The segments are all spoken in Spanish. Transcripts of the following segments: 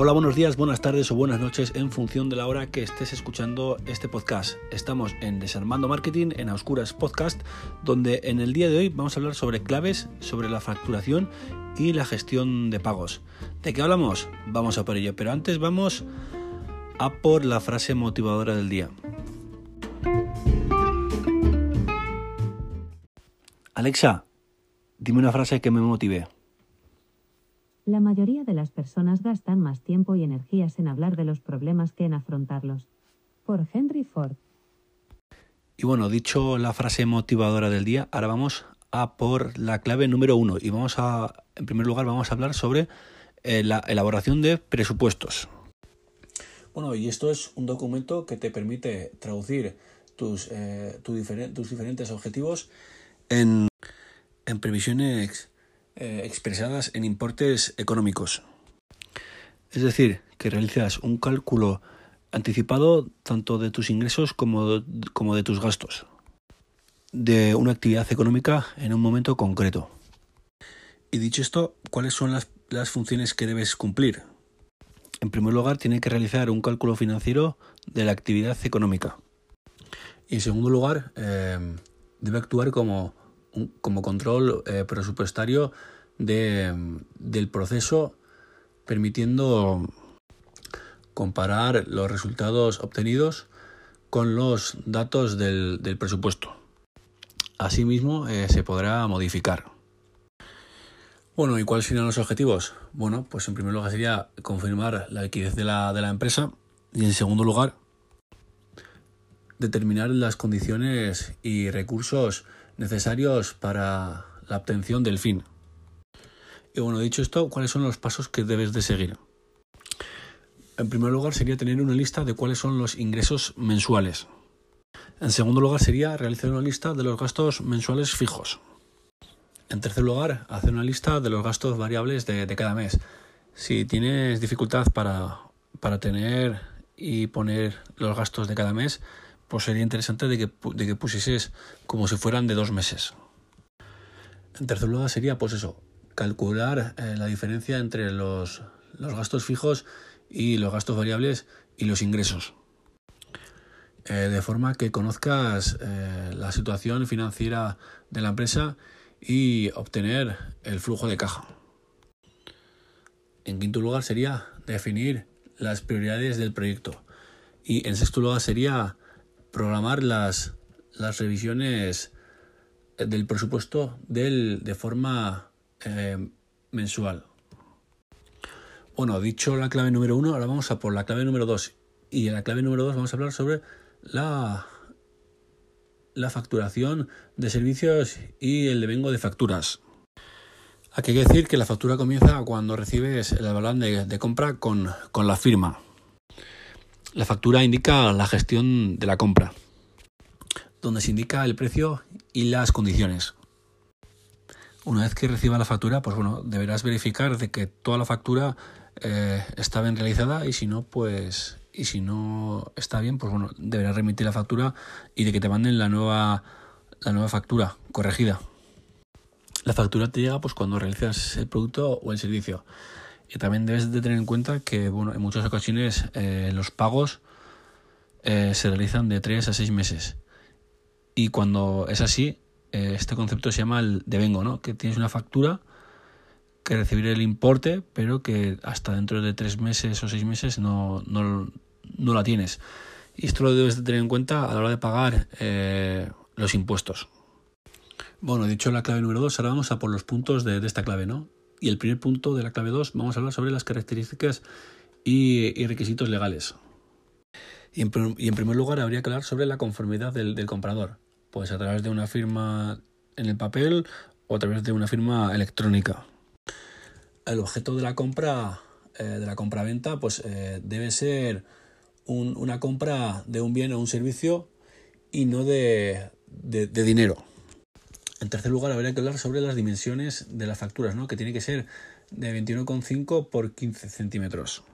Hola, buenos días, buenas tardes o buenas noches en función de la hora que estés escuchando este podcast. Estamos en Desarmando Marketing, en Oscuras Podcast, donde en el día de hoy vamos a hablar sobre claves, sobre la facturación y la gestión de pagos. ¿De qué hablamos? Vamos a por ello, pero antes vamos a por la frase motivadora del día. Alexa, dime una frase que me motive. La mayoría de las personas gastan más tiempo y energías en hablar de los problemas que en afrontarlos. Por Henry Ford. Y bueno, dicho la frase motivadora del día, ahora vamos a por la clave número uno. Y vamos a, en primer lugar, vamos a hablar sobre eh, la elaboración de presupuestos. Bueno, y esto es un documento que te permite traducir tus, eh, tus diferentes objetivos en, en previsiones eh, expresadas en importes económicos. Es decir, que realizas un cálculo anticipado tanto de tus ingresos como, como de tus gastos de una actividad económica en un momento concreto. Y dicho esto, ¿cuáles son las, las funciones que debes cumplir? En primer lugar, tiene que realizar un cálculo financiero de la actividad económica. Y en segundo lugar, eh, debe actuar como como control eh, presupuestario del proceso, permitiendo comparar los resultados obtenidos con los datos del, presupuesto. Asimismo, eh, se podrá modificar. Bueno, ¿y cuáles serían los objetivos? Bueno, pues en primer lugar sería confirmar la liquidez de la, de la empresa y en segundo lugar, determinar las condiciones y recursos necesarios para la obtención del fin. Y bueno, dicho esto, ¿cuáles son los pasos que debes de seguir? En primer lugar sería tener una lista de cuáles son los ingresos mensuales. En segundo lugar sería realizar una lista de los gastos mensuales fijos. En tercer lugar, hacer una lista de los gastos variables de, cada mes. Si tienes dificultad para, para tener y poner los gastos de cada mes, pues sería interesante de que, de que pusieses como si fueran de dos meses. En tercer lugar sería, pues eso, calcular eh, la diferencia entre los, gastos fijos y los gastos variables y los ingresos. Eh, de forma que conozcas eh, la situación financiera de la empresa y obtener el flujo de caja. En quinto lugar sería definir las prioridades del proyecto. Y en sexto lugar sería programar las, las revisiones del presupuesto del, de forma eh, mensual. Bueno, dicho la clave número uno, ahora vamos a por la clave número dos. Y en la clave número dos vamos a hablar sobre la, la facturación de servicios y el devengo de facturas. Aquí hay que decir que la factura comienza cuando recibes el balón de, de compra con, con la firma. La factura indica la gestión de la compra, donde se indica el precio y las condiciones. Una vez que reciba la factura, pues bueno, deberás verificar de que toda la factura eh, está bien realizada y si no, pues y si no está bien, pues bueno, deberás remitir la factura y de que te manden la nueva la nueva factura corregida. La factura te llega pues cuando realizas el producto o el servicio. Y también debes de tener en cuenta que bueno, en muchas ocasiones eh, los pagos eh, se realizan de 3 a 6 meses. Y cuando es así, eh, este concepto se llama el devengo, ¿no? que tienes una factura que recibir el importe, pero que hasta dentro de 3 meses o 6 meses no, no, no, la tienes. Y esto lo debes de tener en cuenta a la hora de pagar los impuestos. Bueno, dicho la clave número 2, ahora vamos a por los puntos de, de esta clave, ¿no? Y el primer punto de la clave 2 vamos a hablar sobre las características y, requisitos legales. Y en, primer lugar habría que hablar sobre la conformidad del, comprador, pues a través de una firma en el papel o a través de una firma electrónica. El objeto de la compra, eh, de la compra-venta, pues eh, debe ser una compra de un bien o un servicio y no de dinero. En tercer lugar, habría que hablar sobre las dimensiones de las facturas, ¿no? que tiene que ser de 21,5 por 15 centímetros.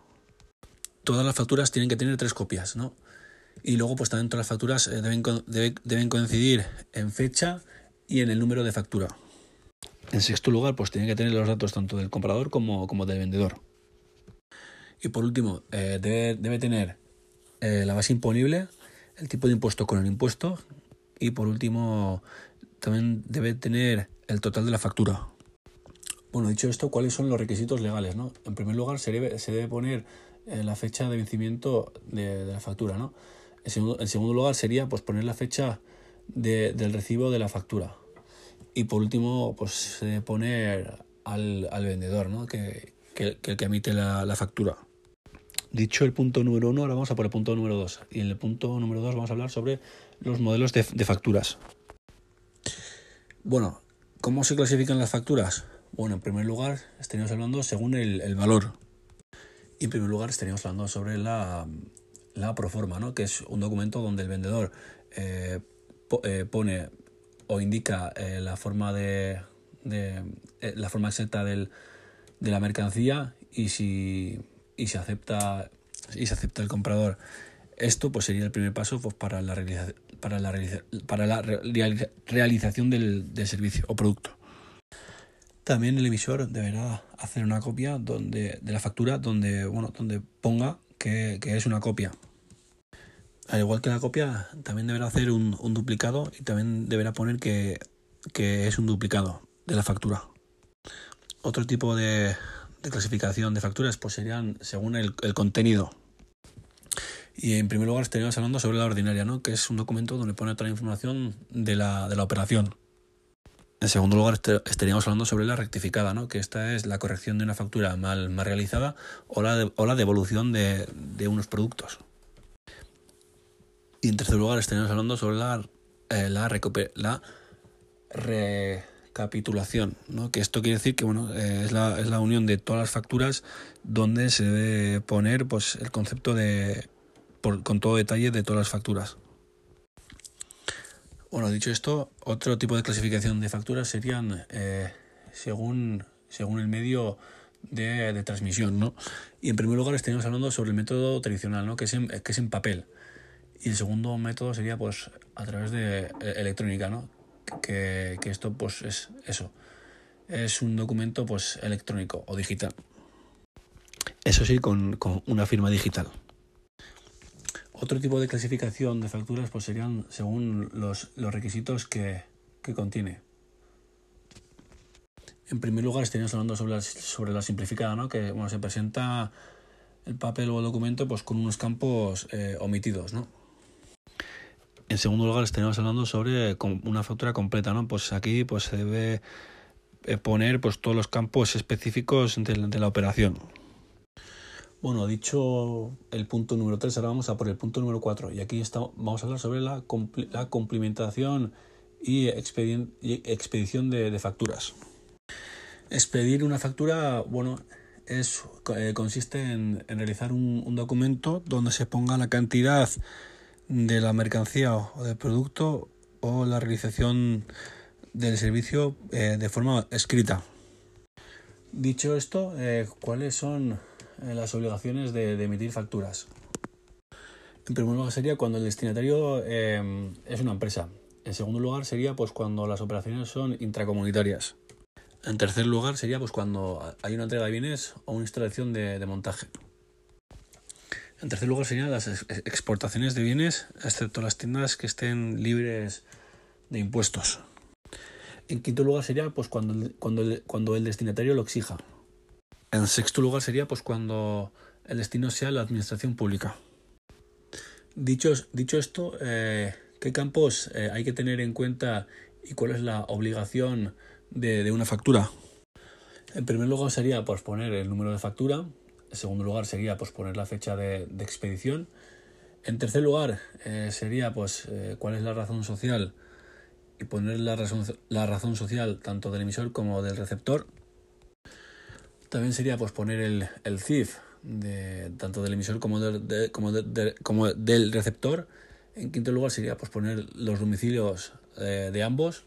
Todas las facturas tienen que tener tres copias, ¿no? Y luego, pues también todas las facturas eh, deben, deben coincidir en fecha y en el número de factura. En sexto lugar, pues tienen que tener los datos tanto del comprador como, como del vendedor. Y por último, eh, debe, debe, tener eh, la base imponible, el tipo de impuesto con el impuesto y por último también debe tener el total de la factura. Bueno, dicho esto, ¿cuáles son los requisitos legales? ¿no? En primer lugar, se debe, se debe poner eh, la fecha de vencimiento de, de la factura. ¿no? En, segundo, en segundo lugar, sería pues, poner la fecha de, del recibo de la factura. Y por último, pues se debe poner al, al vendedor, ¿no? que, que, que, que emite la, la factura. Dicho el punto número uno, ahora vamos a por el punto número dos. Y en el punto número dos vamos a hablar sobre los modelos de, de facturas. Bueno, ¿cómo se clasifican las facturas? Bueno, en primer lugar estaríamos hablando según el, valor. Y en primer lugar estaríamos hablando sobre la, la proforma, ¿no? que es un documento donde el vendedor eh, eh, pone o indica eh, la forma de, la forma exacta de la mercancía y si y se acepta y se acepta el comprador esto pues sería el primer paso pues, para la realiza, para la, para la realiza, realización del, servicio o producto. También el emisor deberá hacer una copia donde de la factura donde bueno donde ponga que, es una copia. Al igual que la copia también deberá hacer un, duplicado y también deberá poner que, es un duplicado de la factura. Otro tipo de, clasificación de facturas pues serían según el, contenido. Y en primer lugar estaríamos hablando sobre la ordinaria, ¿no? que es un documento donde pone toda la información de la, de la operación. En segundo lugar estaríamos hablando sobre la rectificada, ¿no? que esta es la corrección de una factura mal, mal realizada o la, o la devolución de, de, unos productos. Y en tercer lugar estaríamos hablando sobre la, eh, la, la re capitulación, ¿no? que esto quiere decir que bueno, eh, es, la, es la unión de todas las facturas donde se debe poner pues, el concepto de con todo detalle de todas las facturas. Bueno, dicho esto, otro tipo de clasificación de facturas serían eh, según, según el medio de, de, transmisión. ¿no? Y en primer lugar estaríamos hablando sobre el método tradicional, ¿no? que, es en, que es en papel. Y el segundo método sería pues a través de eh, electrónica, ¿no? que, que esto pues es eso, es un documento pues electrónico o digital. Eso sí, con, con una firma digital. Otro tipo de clasificación de facturas pues serían según los, los requisitos que, que contiene. En primer lugar estaríamos hablando sobre la, sobre la simplificada, ¿no? que bueno, se presenta el papel o el documento pues con unos campos eh, omitidos, ¿no? En segundo lugar, estaríamos hablando sobre una factura completa, ¿no? Pues aquí pues se debe eh, poner pues todos los campos específicos de, de la operación. Bueno, dicho el punto número 3, ahora vamos a por el punto número 4. Y aquí está, vamos a hablar sobre la, compl la complementación y, expedición de, facturas. Expedir una factura, bueno, es, eh, consiste en, realizar un, documento donde se ponga la cantidad de la mercancía o del producto o la realización del servicio eh, de forma escrita. Dicho esto, eh, ¿cuáles son las obligaciones de, emitir facturas? En primer lugar sería cuando el destinatario eh, es una empresa. En segundo lugar sería pues cuando las operaciones son intracomunitarias. En tercer lugar sería pues cuando hay una entrega de bienes o una instalación de, montaje. En tercer lugar serían las exportaciones de bienes, excepto las tiendas que estén libres de impuestos. En quinto lugar sería pues cuando, cuando, cuando el destinatario lo exija. En sexto lugar sería pues cuando el destino sea la administración pública. Dicho, dicho esto, eh, ¿qué campos eh, hay que tener en cuenta y cuál es la obligación de, una factura? En primer lugar sería pues, poner el número de factura, en segundo lugar sería pues, poner la fecha de, expedición. En tercer lugar eh, sería pues cuál es la razón social y poner la razón, la razón social tanto del emisor como del receptor. También sería pues poner el, el CIF de, tanto del emisor como, de, de, como, de, como del receptor. En quinto lugar sería pues poner los domicilios eh, de ambos.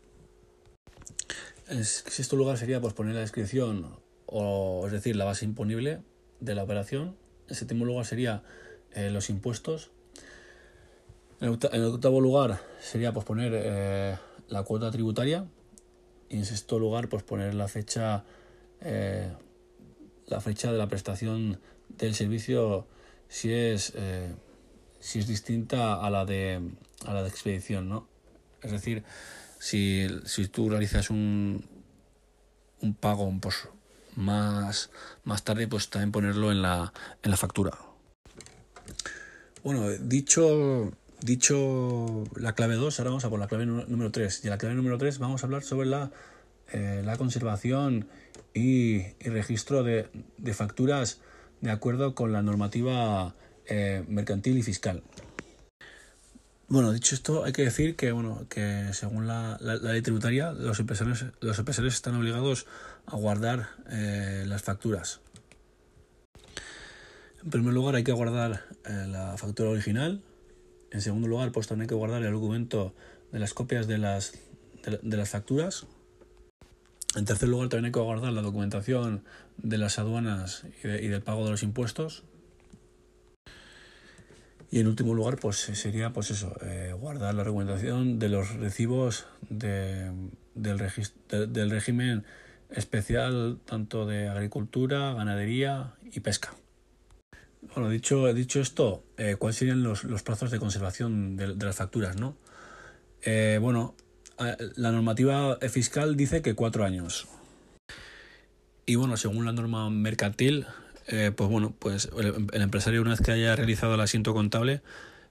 En sexto lugar sería pues poner la descripción o es decir la base imponible de la operación. En séptimo lugar sería eh, los impuestos. En octavo lugar sería pues, poner eh, la cuota tributaria. Y en sexto lugar, pues poner la fecha, la fecha de la prestación del servicio si es, si es distinta a la de, a la de expedición, ¿no? Es decir, si, si tú realizas un, un pago pues, más, más tarde, pues también ponerlo en la, en la factura. Bueno, dicho, dicho la clave 2, ahora vamos a por la clave número 3. Y en la clave número 3 vamos a hablar sobre la, eh, la conservación y, registro de, facturas de acuerdo con la normativa eh, mercantil y fiscal. Bueno, dicho esto, hay que decir que, bueno, que según la, ley tributaria, los empresarios, los empresarios están obligados a guardar eh, las facturas. En primer lugar, hay que guardar la factura original. En segundo lugar, pues también hay que guardar el documento de las copias de las, de, las facturas. En tercer lugar, también hay que guardar la documentación de las aduanas y del pago de los impuestos. Y en último lugar, pues sería pues eso, eh, guardar la recomendación de los recibos de, del, régimen especial tanto de agricultura, ganadería y pesca. Bueno, dicho, dicho esto, eh, ¿cuáles serían los, plazos de conservación de, las facturas? ¿no? Eh, bueno, la normativa fiscal dice que cuatro años. Y bueno, según la norma mercantil, eh, pues bueno, pues el, empresario una vez que haya realizado el asiento contable,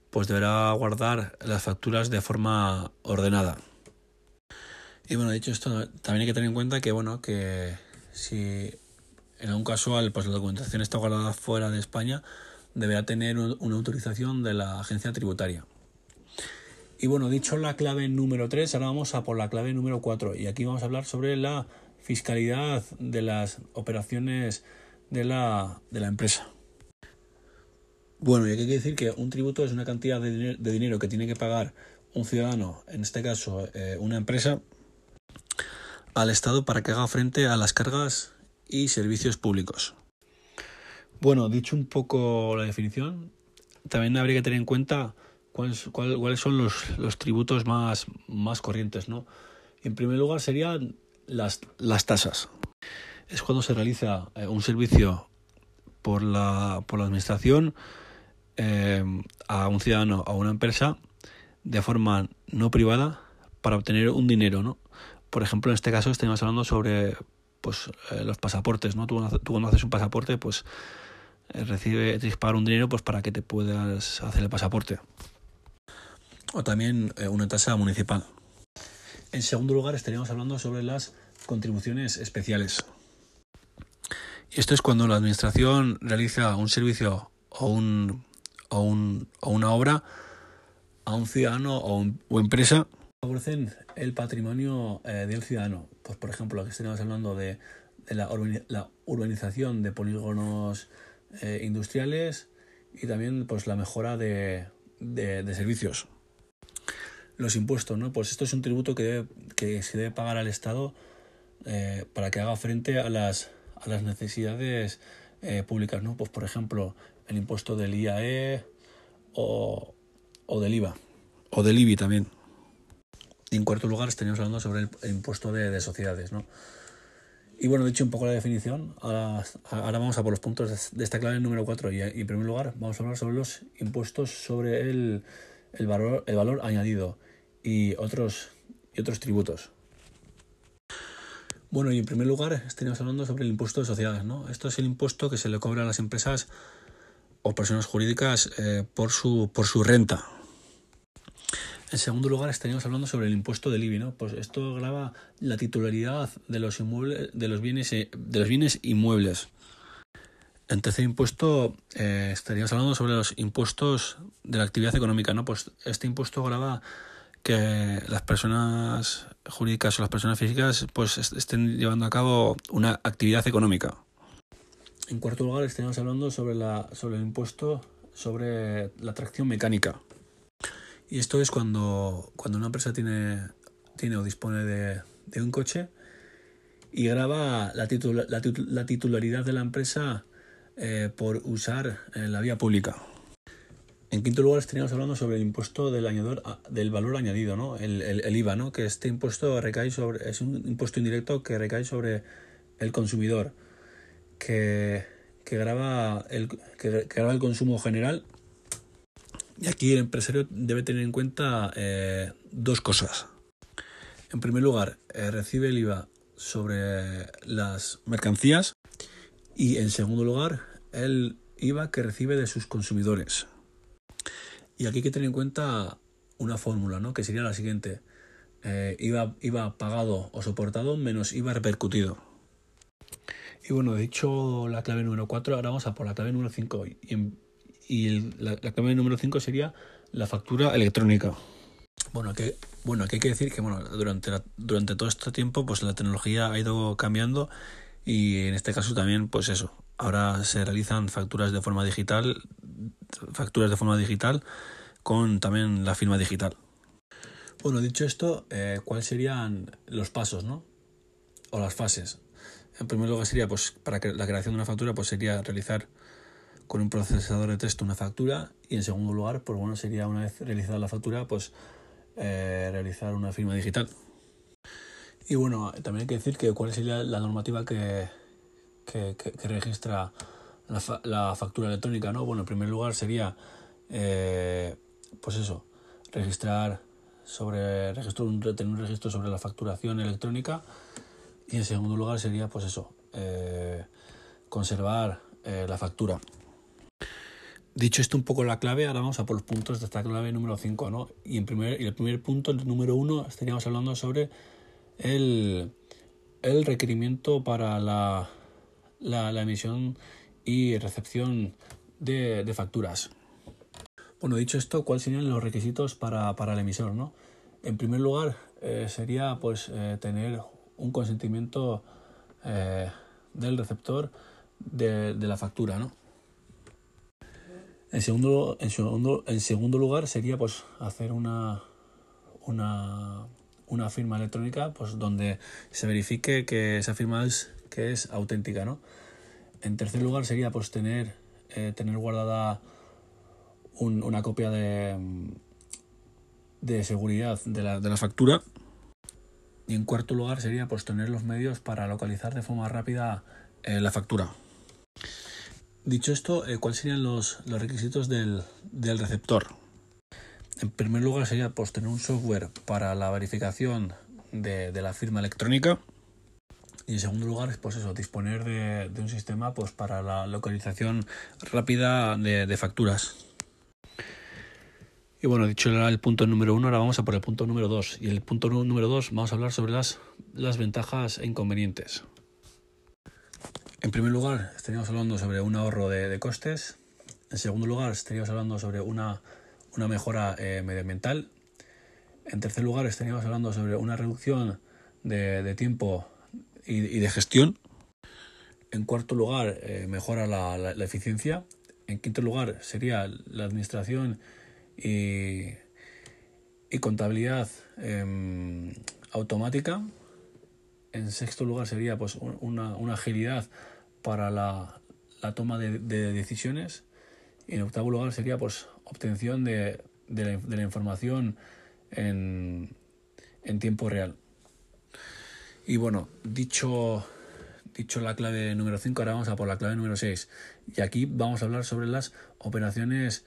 pues deberá guardar las facturas de forma ordenada. Y bueno, dicho esto, también hay que tener en cuenta que bueno, que si en algún casual pues la documentación está guardada fuera de España, deberá tener una autorización de la agencia tributaria. Y bueno, dicho la clave número 3, ahora vamos a por la clave número 4. Y aquí vamos a hablar sobre la fiscalidad de las operaciones de la, de la empresa. Bueno, y aquí hay que decir que un tributo es una cantidad de, dinero que tiene que pagar un ciudadano, en este caso eh, una empresa, al Estado para que haga frente a las cargas y servicios públicos. Bueno, dicho un poco la definición, también habría que tener en cuenta cuáles, cuáles son los, los, tributos más, más corrientes. ¿no? En primer lugar serían las, las tasas es cuando se realiza eh, un servicio por la, por la administración eh, a un ciudadano a una empresa de forma no privada para obtener un dinero, ¿no? Por ejemplo, en este caso estamos hablando sobre pues eh, los pasaportes, ¿no? Tú, cuando haces un pasaporte, pues recibe, tienes un dinero pues para que te puedas hacer el pasaporte. O también una tasa municipal. En segundo lugar, estaríamos hablando sobre las contribuciones especiales. Esto es cuando la administración realiza un servicio o, un, o, un, o una obra a un ciudadano o, empresa favorecen el patrimonio eh, del ciudadano. Pues por ejemplo, aquí estamos hablando de, la, urbanización de polígonos eh, industriales y también pues la mejora de, servicios. Los impuestos, ¿no? Pues esto es un tributo que, que se debe pagar al Estado eh, para que haga frente a las a las necesidades eh, públicas, ¿no? Pues por ejemplo, el impuesto del IAE o, o del IVA, o del IBI también. Y en cuarto lugar estaríamos hablando sobre el, impuesto de, sociedades, ¿no? Y bueno, dicho un poco la definición, ahora, ahora vamos a por los puntos de esta clave número 4 y, en primer lugar vamos a hablar sobre los impuestos sobre el, el, valor, el valor añadido y otros, y otros tributos. Bueno, y en primer lugar estaríamos hablando sobre el impuesto de sociedades, ¿no? Esto es el impuesto que se le cobra a las empresas o personas jurídicas eh, por, su, por su renta. En segundo lugar estaríamos hablando sobre el impuesto del IBI, ¿no? Pues esto grava la titularidad de los inmuebles, de los bienes, eh, de los bienes inmuebles. En tercer impuesto eh, estaríamos hablando sobre los impuestos de la actividad económica, ¿no? Pues este impuesto grava que las personas jurídicas o las personas físicas pues estén llevando a cabo una actividad económica. En cuarto lugar, estaríamos hablando sobre, la, sobre el impuesto sobre la tracción mecánica. Y esto es cuando, cuando una empresa tiene, tiene o dispone de, un coche y graba la, la, titularidad de la empresa eh, por usar eh, la vía pública. En quinto lugar estaríamos hablando sobre el impuesto del añador, del valor añadido, ¿no? El, IVA, ¿no? Que este impuesto recae sobre, es un impuesto indirecto que recae sobre el consumidor. que, que graba el, que, graba el consumo general. Y aquí el empresario debe tener en cuenta eh, dos cosas. En primer lugar, eh, recibe el IVA sobre las mercancías y en segundo lugar, el IVA que recibe de sus consumidores. Y aquí hay que tener en cuenta una fórmula, ¿no? que sería la siguiente. Eh, IVA, pagado o soportado menos IVA repercutido. Y bueno, dicho la clave número 4, ahora vamos a por la clave número 5. Y, la, clave número 5 sería la factura electrónica. Bueno, que, bueno, aquí hay que decir que bueno, durante, durante todo este tiempo pues la tecnología ha ido cambiando y en este caso también pues eso, ahora se realizan facturas de forma digital, facturas de forma digital con también la firma digital. Bueno, dicho esto, eh, ¿cuáles serían los pasos, no? O las fases. En primer lugar sería, pues, para la creación de una factura, pues sería realizar con un procesador de texto una factura y en segundo lugar, pues bueno, sería una vez realizada la factura, pues eh, realizar una firma digital. Y bueno, también hay que decir que cuál sería la normativa que, que, registra la, factura electrónica, ¿no? Bueno, en primer lugar sería, eh, pues eso, registrar sobre registro, tener un registro sobre la facturación electrónica y en segundo lugar sería pues eso eh, conservar eh, la factura dicho esto un poco la clave ahora vamos a por los puntos de esta clave número 5 ¿no? y en primer y el primer punto el número 1 estaríamos hablando sobre el, el requerimiento para la, la, emisión y recepción de, facturas bueno, dicho esto, ¿cuáles serían los requisitos para, el emisor? ¿no? En primer lugar, eh, sería pues eh, tener un consentimiento eh, del receptor de, la factura. ¿no? En, segundo, en, segundo, en segundo lugar, sería pues hacer una, una, una firma electrónica pues, donde se verifique que esa firma es, que es auténtica. ¿no? En tercer lugar, sería pues tener, tener guardada una copia de, de seguridad de la, de la factura. Y en cuarto lugar sería pues tener los medios para localizar de forma rápida eh, la factura. Dicho esto, eh, ¿cuáles serían los, los requisitos del, del, receptor? En primer lugar sería pues, tener un software para la verificación de, de la firma electrónica. Y en segundo lugar, pues eso, disponer de, de un sistema pues, para la localización rápida de, de facturas. Y bueno, dicho el punto número uno, ahora vamos a por el punto número dos. Y el punto número dos vamos a hablar sobre las, las ventajas e inconvenientes. En primer lugar, estaríamos hablando sobre un ahorro de, costes. En segundo lugar, estaríamos hablando sobre una, una mejora eh, medioambiental. En tercer lugar, estaríamos hablando sobre una reducción de, tiempo y, de gestión. En cuarto lugar, eh, mejora la, la, eficiencia. En quinto lugar, sería la administración y, contabilidad em, automática. En sexto lugar sería pues una, agilidad para la, toma de, de, decisiones. Y en octavo lugar sería pues obtención de, de, de la, información en, tiempo real. Y bueno, dicho, dicho la clave número 5, ahora vamos a por la clave número 6. Y aquí vamos a hablar sobre las operaciones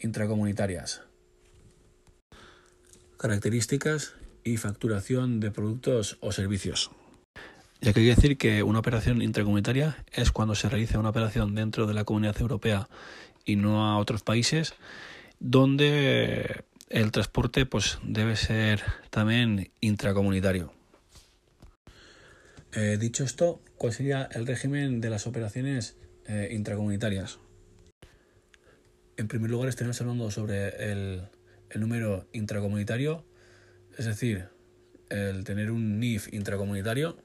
intracomunitarias. Características y facturación de productos o servicios. Ya que hay que decir que una operación intracomunitaria es cuando se realiza una operación dentro de la comunidad europea y no a otros países, donde el transporte pues, debe ser también intracomunitario. Eh, dicho esto, ¿cuál sería el régimen de las operaciones eh, intracomunitarias? En primer lugar, estaremos hablando sobre el, número intracomunitario, es decir, el tener un NIF intracomunitario.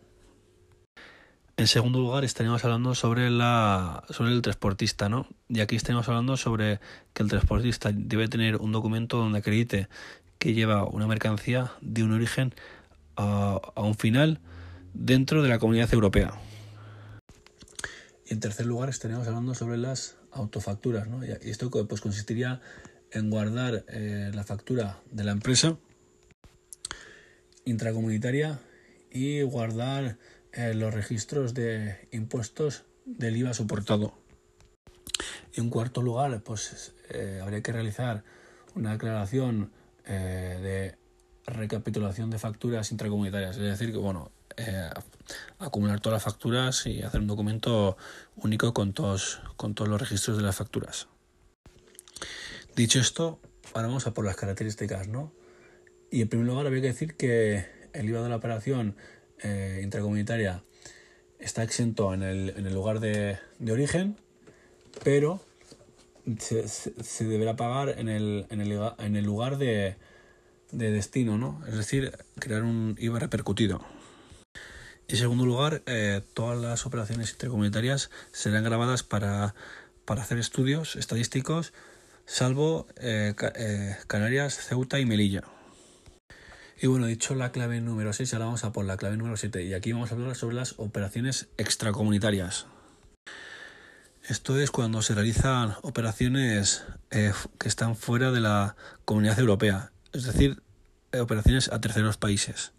En segundo lugar, estaríamos hablando sobre, la, sobre el transportista, ¿no? Y aquí estaríamos hablando sobre que el transportista debe tener un documento donde acredite que lleva una mercancía de un origen a un final dentro de la comunidad europea. Y en tercer lugar, estaríamos hablando sobre las autofacturas. ¿no? Y esto pues, consistiría en guardar eh, la factura de la empresa intracomunitaria y guardar eh, los registros de impuestos del IVA soportado. En cuarto lugar, pues eh, habría que realizar una declaración de recapitulación de facturas intracomunitarias, es decir, que bueno, eh, acumular todas las facturas y hacer un documento único con todos, con todos los registros de las facturas. Dicho esto, ahora vamos a por las características, ¿no? Y en primer lugar habría que decir que el IVA de la operación intracomunitaria está exento en el, en el lugar de, de origen, pero se, deberá pagar en el, en el, en el lugar de, de, destino, ¿no? Es decir, crear un IVA repercutido. Y en segundo lugar, eh, todas las operaciones intercomunitarias serán grabadas para, para hacer estudios estadísticos, salvo eh, eh, Canarias, Ceuta y Melilla. Y bueno, dicho la clave número 6, ahora vamos a por la clave número 7. Y aquí vamos a hablar sobre las operaciones extracomunitarias. Esto es cuando se realizan operaciones que están fuera de la comunidad europea, es decir, operaciones a terceros países.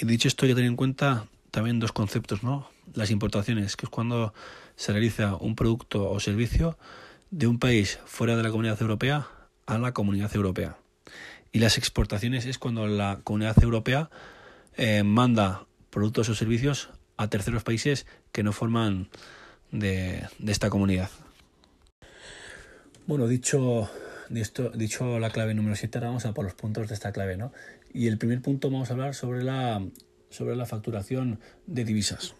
Y dicho esto, hay que tener en cuenta también dos conceptos, ¿no? Las importaciones, que es cuando se realiza un producto o servicio de un país fuera de la comunidad europea a la comunidad europea. Y las exportaciones es cuando la comunidad europea eh, manda productos o servicios a terceros países que no forman de, esta comunidad. Bueno, dicho, dicho, dicho la clave número 7, ahora vamos a por los puntos de esta clave, ¿no? Y el primer punto vamos a hablar sobre la, sobre la facturación de divisas.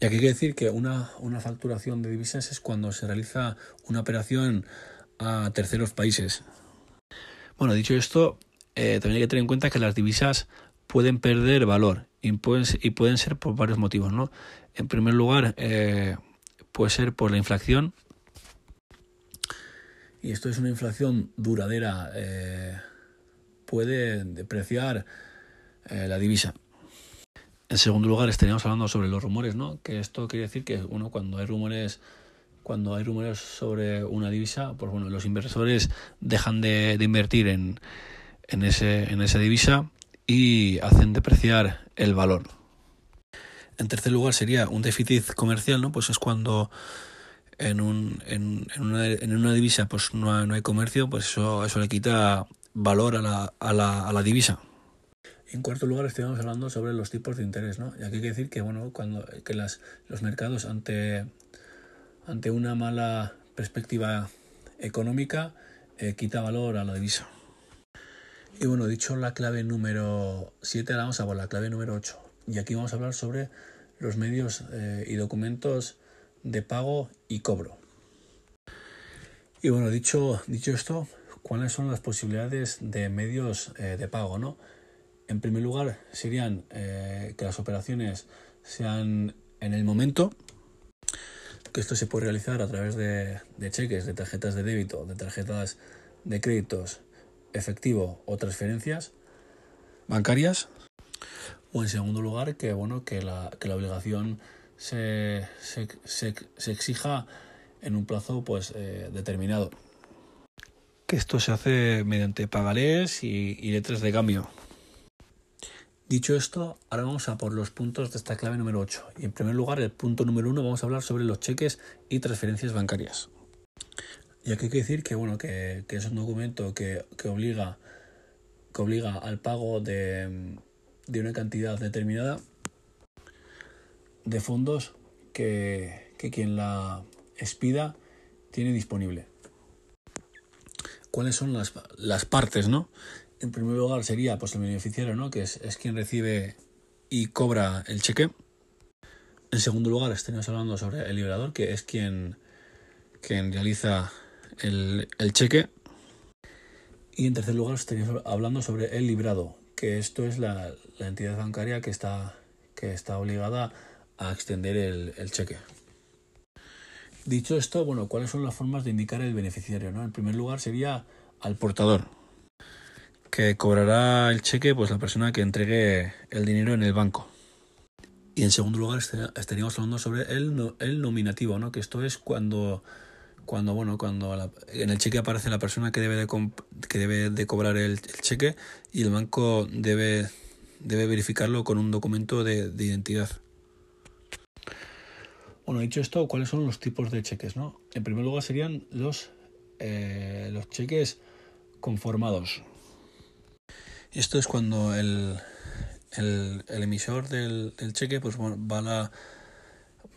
Y aquí hay que decir que una, una facturación de divisas es cuando se realiza una operación a terceros países. Bueno, dicho esto, eh, también hay que tener en cuenta que las divisas pueden perder valor y pueden, y pueden ser por varios motivos, ¿no? En primer lugar, eh, puede ser por la inflación. Y esto es una inflación duradera. Eh, puede depreciar eh, la divisa. En segundo lugar, estaríamos hablando sobre los rumores, ¿no? Que esto quiere decir que uno cuando hay rumores cuando hay rumores sobre una divisa, pues bueno, los inversores dejan de, invertir en, en, ese, en esa divisa y hacen depreciar el valor. En tercer lugar sería un déficit comercial, ¿no? Pues es cuando en, un, en, en, una, en una, divisa pues no, no, hay comercio, pues eso, eso le quita valor a la, a la, a la divisa. En cuarto lugar, estamos hablando sobre los tipos de interés, ¿no? Y aquí hay que decir que, bueno, cuando que las, los mercados ante, ante una mala perspectiva económica eh, quita valor a la divisa. Y bueno, dicho la clave número 7, ahora vamos a por la clave número 8. Y aquí vamos a hablar sobre los medios eh, y documentos de pago y cobro. Y bueno, dicho, dicho esto, ¿cuáles son las posibilidades de medios eh, de pago? ¿no? En primer lugar, serían eh, que las operaciones sean en el momento, que esto se puede realizar a través de, cheques, de tarjetas de débito, de tarjetas de créditos, efectivo o transferencias bancarias. O en segundo lugar, que bueno, que la, obligación se, exija en un plazo pues eh, determinado. Que esto se hace mediante pagarés y, letras de cambio. Dicho esto, ahora vamos a por los puntos de esta clave número 8. Y en primer lugar, el punto número 1, vamos a hablar sobre los cheques y transferencias bancarias. Y aquí hay que decir que, bueno, que, es un documento que, obliga, que obliga al pago de, de una cantidad determinada de fondos que, quien la expida tiene disponible. ¿Cuáles son las, las, partes, no? En primer lugar sería pues el beneficiario, ¿no? Que es, es quien recibe y cobra el cheque. En segundo lugar estaríamos hablando sobre el liberador, que es quien, quien realiza el, cheque. Y en tercer lugar estaríamos hablando sobre el librado, que esto es la, entidad bancaria que está, que está obligada a extender el, cheque. Dicho esto, bueno, ¿cuáles son las formas de indicar el beneficiario? ¿no? En primer lugar sería al portador, que cobrará el cheque pues la persona que entregue el dinero en el banco. Y en segundo lugar estaríamos hablando sobre el, el nominativo, ¿no? que esto es cuando cuando bueno cuando en el cheque aparece la persona que debe de que debe de cobrar el, cheque y el banco debe debe verificarlo con un documento de, identidad Bueno, dicho esto, ¿cuáles son los tipos de cheques? ¿no? En primer lugar serían los, eh, los cheques conformados. Esto es cuando el, el, emisor del, cheque pues, va, a la,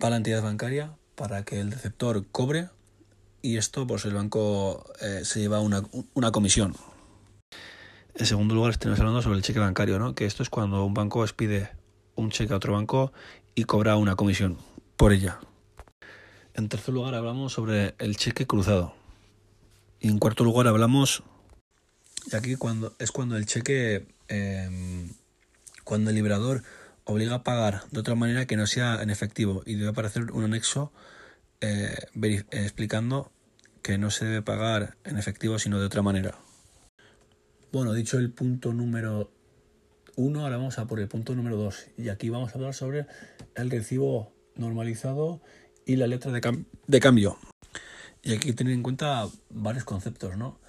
va la entidad bancaria para que el receptor cobre y esto pues el banco eh, se lleva una, una comisión. En segundo lugar, estamos hablando sobre el cheque bancario, ¿no? que esto es cuando un banco expide un cheque a otro banco y cobra una comisión por ella. En tercer lugar hablamos sobre el cheque cruzado. Y en cuarto lugar hablamos, y aquí cuando, es cuando el cheque, em, cuando el liberador obliga a pagar de otra manera que no sea en efectivo y debe aparecer un anexo eh, explicando que no se debe pagar en efectivo sino de otra manera. Bueno, dicho el punto número uno, ahora vamos a por el punto número dos. Y aquí vamos a hablar sobre el recibo normalizado y la letra de, cambio. Y aquí tener en cuenta varios conceptos, ¿no?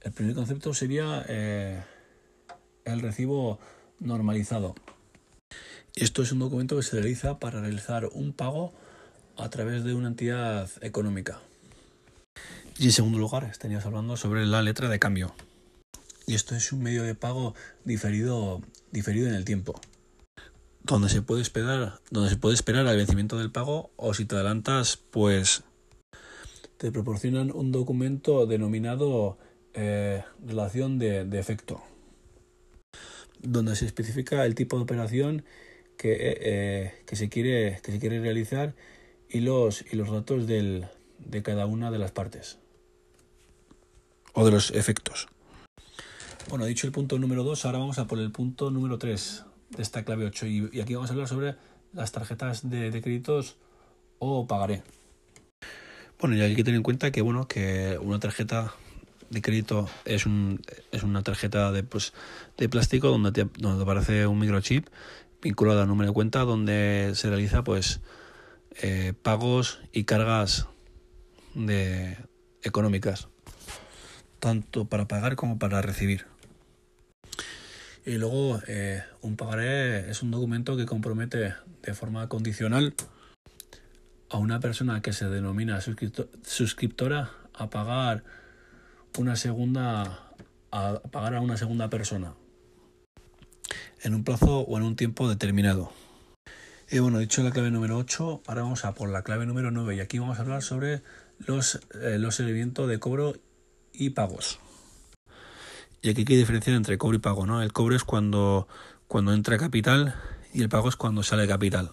El primer concepto sería eh, el recibo normalizado. Esto es un documento que se realiza para realizar un pago a través de una entidad económica. Y en segundo lugar, estaríamos hablando sobre la letra de cambio y esto es un medio de pago diferido, diferido en el tiempo. Donde se puede esperar, donde se puede esperar al vencimiento del pago o si te adelantas, pues te proporcionan un documento denominado eh, relación de, efecto, donde se especifica el tipo de operación que, eh, eh, que, se, quiere, que se quiere realizar y los, y los datos del, de cada una de las partes o de los efectos. Bueno, dicho el punto número 2, ahora vamos a por el punto número 3 de esta clave 8 y, aquí vamos a hablar sobre las tarjetas de, créditos o pagaré. Bueno, y hay que tener en cuenta que bueno, que una tarjeta de crédito es, un, es una tarjeta de, pues, de plástico donde te, donde aparece un microchip vinculado al número de cuenta donde se realiza pues eh, pagos y cargas de económicas tanto para pagar como para recibir. Y luego eh, un pagaré es un documento que compromete de forma condicional a una persona que se denomina suscriptora a pagar una segunda a pagar a una segunda persona en un plazo o en un tiempo determinado. Y bueno, dicho la clave número 8, ahora vamos a por la clave número 9 y aquí vamos a hablar sobre los, eh, los seguimientos de cobro y pagos. Y aquí hay que diferenciar entre cobro y pago, ¿no? El cobro es cuando, cuando entra capital y el pago es cuando sale capital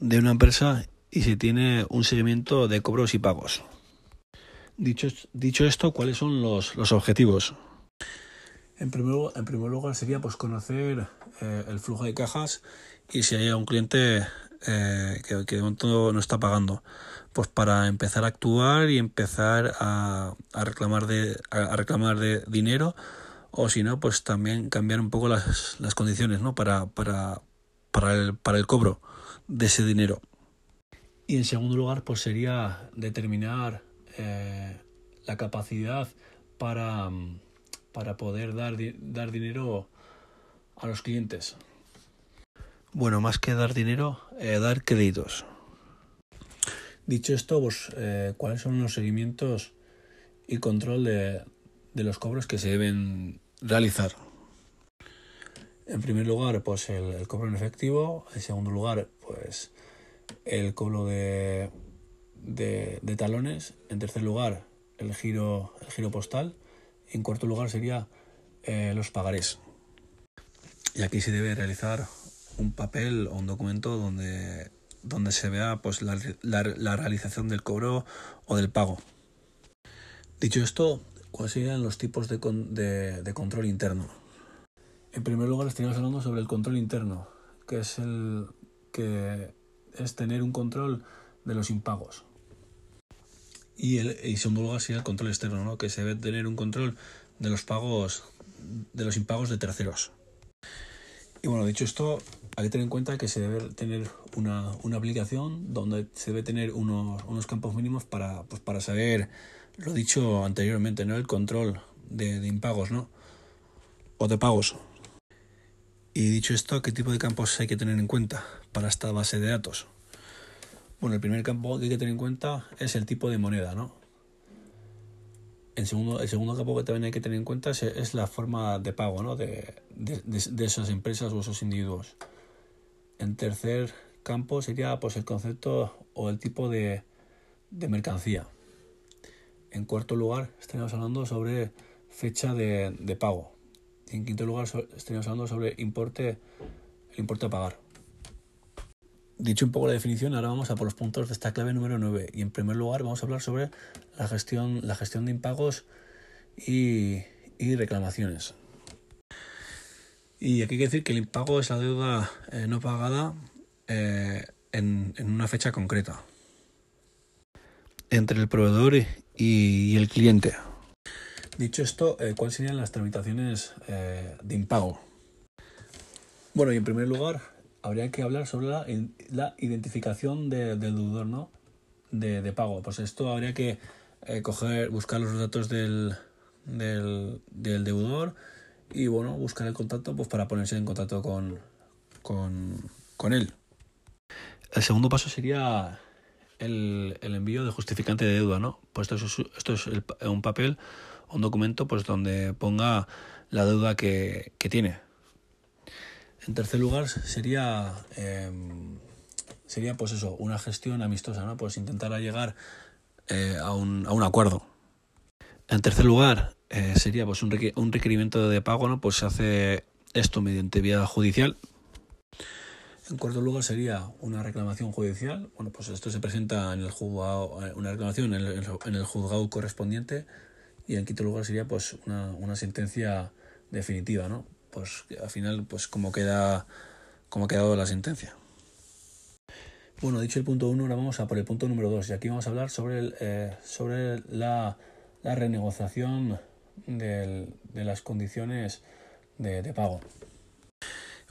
de una empresa y se tiene un seguimiento de cobros y pagos. Dicho, dicho esto, ¿cuáles son los, los objetivos? En primer, en primer lugar sería pues conocer eh, el flujo de cajas y si hay un cliente eh, que, que, de momento no está pagando pues para empezar a actuar y empezar a, reclamar de a, reclamar de dinero o si no pues también cambiar un poco las, las condiciones no para para para el, para el cobro de ese dinero. Y en segundo lugar pues sería determinar eh, la capacidad para para poder dar dar dinero a los clientes. Bueno más que dar dinero eh, dar créditos Dicho esto, pues, eh, ¿cuáles son los seguimientos y control de, los cobros que se deben realizar? En primer lugar, pues el, cobro en efectivo. En segundo lugar, pues el cobro de, talones. En tercer lugar, el giro, el giro postal. en cuarto lugar sería eh, los pagarés. Y aquí se debe realizar un papel o un documento donde donde se vea pues, la, la, realización del cobro o del pago. Dicho esto, ¿cuáles serían los tipos de, de, de, control interno? En primer lugar, estaríamos hablando sobre el control interno, que es el que es tener un control de los impagos. Y, el, y segundo lugar sería el control externo, ¿no? que se debe tener un control de los pagos de los impagos de terceros. Bueno, dicho esto, hay que tener en cuenta que se debe tener una, una aplicación donde se debe tener unos, unos campos mínimos para, pues para saber lo dicho anteriormente, ¿no? El control de, de, impagos, ¿no? O de pagos. Y dicho esto, ¿qué tipo de campos hay que tener en cuenta para esta base de datos? Bueno, el primer campo que hay que tener en cuenta es el tipo de moneda, ¿no? El segundo, el segundo campo que también hay que tener en cuenta es, la forma de pago, ¿no? De, de, esas empresas o esos individuos. En tercer campo sería pues el concepto o el tipo de, de mercancía. En cuarto lugar estaríamos hablando sobre fecha de, de pago. Y en quinto lugar estaríamos hablando sobre importe, el importe a pagar. Dicho un poco la definición, ahora vamos a por los puntos de esta clave número 9. Y en primer lugar vamos a hablar sobre la gestión, la gestión de impagos y, y reclamaciones. Y aquí hay que decir que el impago es la deuda eh, no pagada eh, en, en, una fecha concreta entre el proveedor y, y el cliente. Dicho esto, eh, ¿cuáles serían las tramitaciones de impago? Bueno, y en primer lugar, habría que hablar sobre la, la identificación de, del deudor, ¿no? De, de, pago. Pues esto habría que eh, coger, buscar los datos del, del, del, deudor y, bueno, buscar el contacto pues, para ponerse en contacto con, con, con él. El segundo paso sería el, el, envío de justificante de deuda, ¿no? Pues esto es, esto es el, un papel, un documento, pues donde ponga la deuda que, que tiene. En tercer lugar sería eh, sería pues eso, una gestión amistosa, ¿no? Pues intentar llegar eh, a, un, a un acuerdo. En tercer lugar eh, sería pues un, un requerimiento de pago, ¿no? Pues se hace esto mediante vía judicial, en cuarto lugar sería una reclamación judicial. Bueno, pues esto se presenta en el juzgado, eh, una reclamación en el, en el juzgado correspondiente. Y en quinto lugar sería pues una, una sentencia definitiva, ¿no? Pues al final, pues cómo queda, cómo ha quedado la sentencia. Bueno, dicho el punto uno, ahora vamos a por el punto número dos. Y aquí vamos a hablar sobre, el, eh, sobre la, la renegociación de las condiciones de, pago.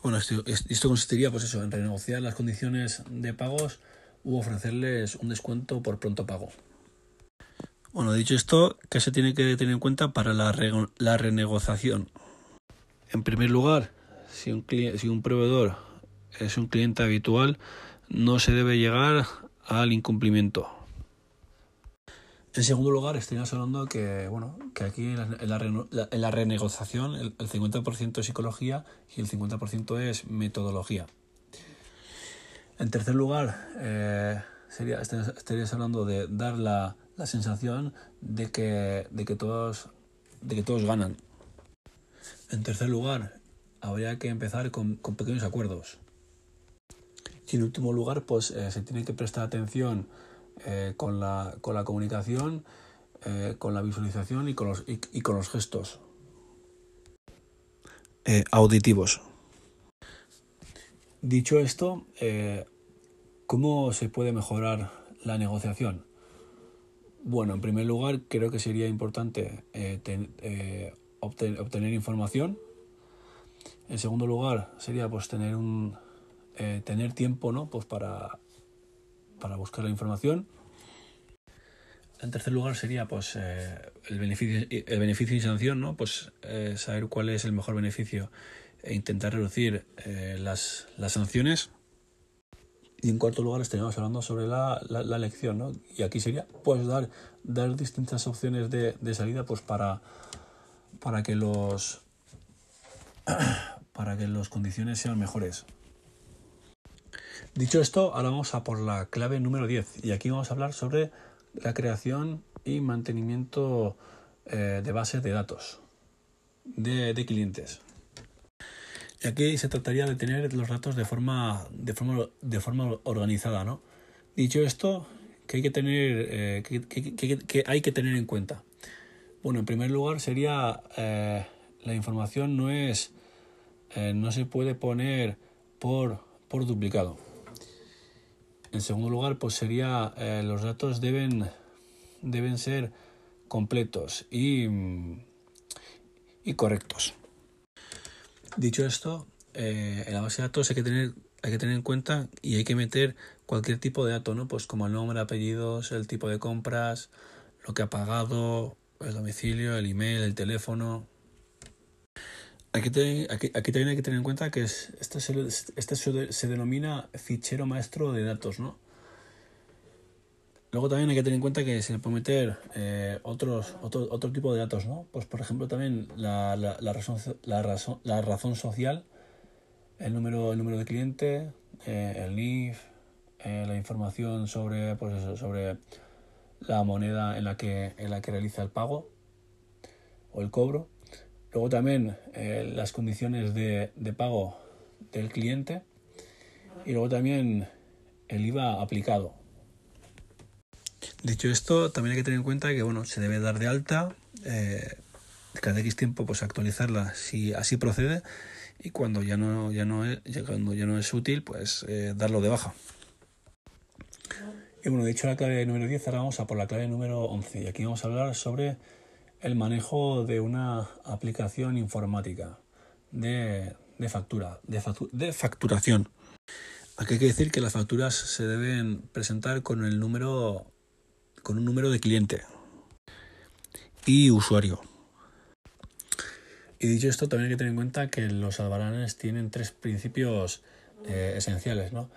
Bueno, esto, esto, consistiría pues eso, en renegociar las condiciones de pagos u ofrecerles un descuento por pronto pago. Bueno, dicho esto, ¿qué se tiene que tener en cuenta para la, la renegociación? En primer lugar, si un, si un proveedor es un cliente habitual, no se debe llegar al incumplimiento. En segundo lugar, estaríamos hablando que, bueno, que aquí en la, en la, en la renegociación el, el 50% es psicología y el 50% es metodología. En tercer lugar, eh, estarías hablando de dar la, la sensación de que, de, que todos, de que todos ganan. En tercer lugar, habría que empezar con, con pequeños acuerdos. Y en último lugar, pues eh, se tiene que prestar atención eh, con, la, con la comunicación, eh, con la visualización y con los, y, y con los gestos. Auditivos. Dicho esto, ¿cómo se puede mejorar la negociación? Bueno, en primer lugar, creo que sería importante ten, obten, obtener información. En segundo lugar, sería pues tener un eh, tener tiempo, ¿no? Pues para para buscar la información. En tercer lugar sería pues eh, el beneficio el beneficio y sanción, ¿no? Pues eh, saber cuál es el mejor beneficio e intentar reducir las, las sanciones. Y en cuarto lugar estaríamos hablando sobre la, la, la, elección, ¿no? Y aquí sería pues dar, dar distintas opciones de, de salida pues para, para que los para que las condiciones sean mejores. Dicho esto, ahora vamos a por la clave número 10 y aquí vamos a hablar sobre la creación y mantenimiento eh, de bases de datos de, de, clientes. Y aquí se trataría de tener los datos de forma, de forma, de forma organizada. ¿no? Dicho esto, ¿qué hay que tener, eh, que, que, que, que, hay que tener en cuenta? Bueno, en primer lugar sería eh, la información no es eh, no se puede poner por, por duplicado. En segundo lugar, pues sería eh, los datos deben, deben ser completos y, y correctos. Dicho esto, en la base de datos hay que tener hay que tener en cuenta y hay que meter cualquier tipo de dato, ¿no? Pues como el nombre, apellidos, el tipo de compras, lo que ha pagado, el domicilio, el email, el teléfono, Aquí, te, aquí, aquí, también hay que tener en cuenta que es, este, se, este se, se, denomina fichero maestro de datos, ¿no? Luego también hay que tener en cuenta que se le puede meter eh, otros, otro, otro tipo de datos, ¿no? Pues por ejemplo también la, la, razón, la, razón, la razón social, el número, el número de cliente, eh, el NIF, eh, la información sobre, pues eso, sobre la moneda en la que, en la que realiza el pago o el cobro. Luego también eh, las condiciones de, de pago del cliente y luego también el IVA aplicado. Dicho esto, también hay que tener en cuenta que bueno, se debe dar de alta, eh, cada X tiempo pues actualizarla si así procede y cuando ya no, ya no, es, cuando ya no es útil, pues eh, darlo de baja. Bueno, dicho la clave número 10, ahora vamos a por la clave número 11 y aquí vamos a hablar sobre el manejo de una aplicación informática de, de factura, de, factu de facturación. Aquí hay que decir que las facturas se deben presentar con el número con un número de cliente y usuario. Y dicho esto, también hay que tener en cuenta que los albaranes tienen tres principios eh, esenciales, ¿no?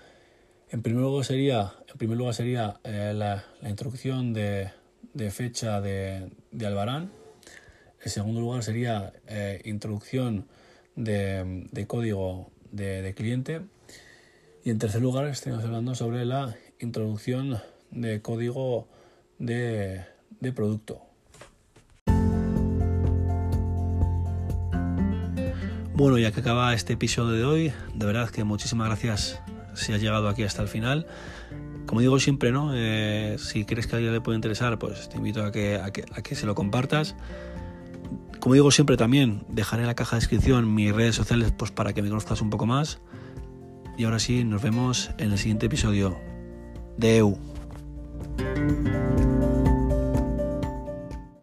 En primer lugar sería, en primer lugar sería eh, la, introducción de, fecha de, albarán. En segundo lugar sería eh, introducción de, código de, cliente. Y en tercer lugar estamos hablando sobre la introducción de código de producto. Bueno, ya que acaba este episodio de hoy, de verdad que muchísimas gracias si has llegado aquí hasta el final. Como digo siempre, ¿no? Eh, si crees que a alguien le puede interesar, pues te invito a que, a que, a que se lo compartas. Como digo siempre también, dejaré en la caja de descripción mis redes sociales pues, para que me conozcas un poco más. Y ahora sí, nos vemos en el siguiente episodio de EU.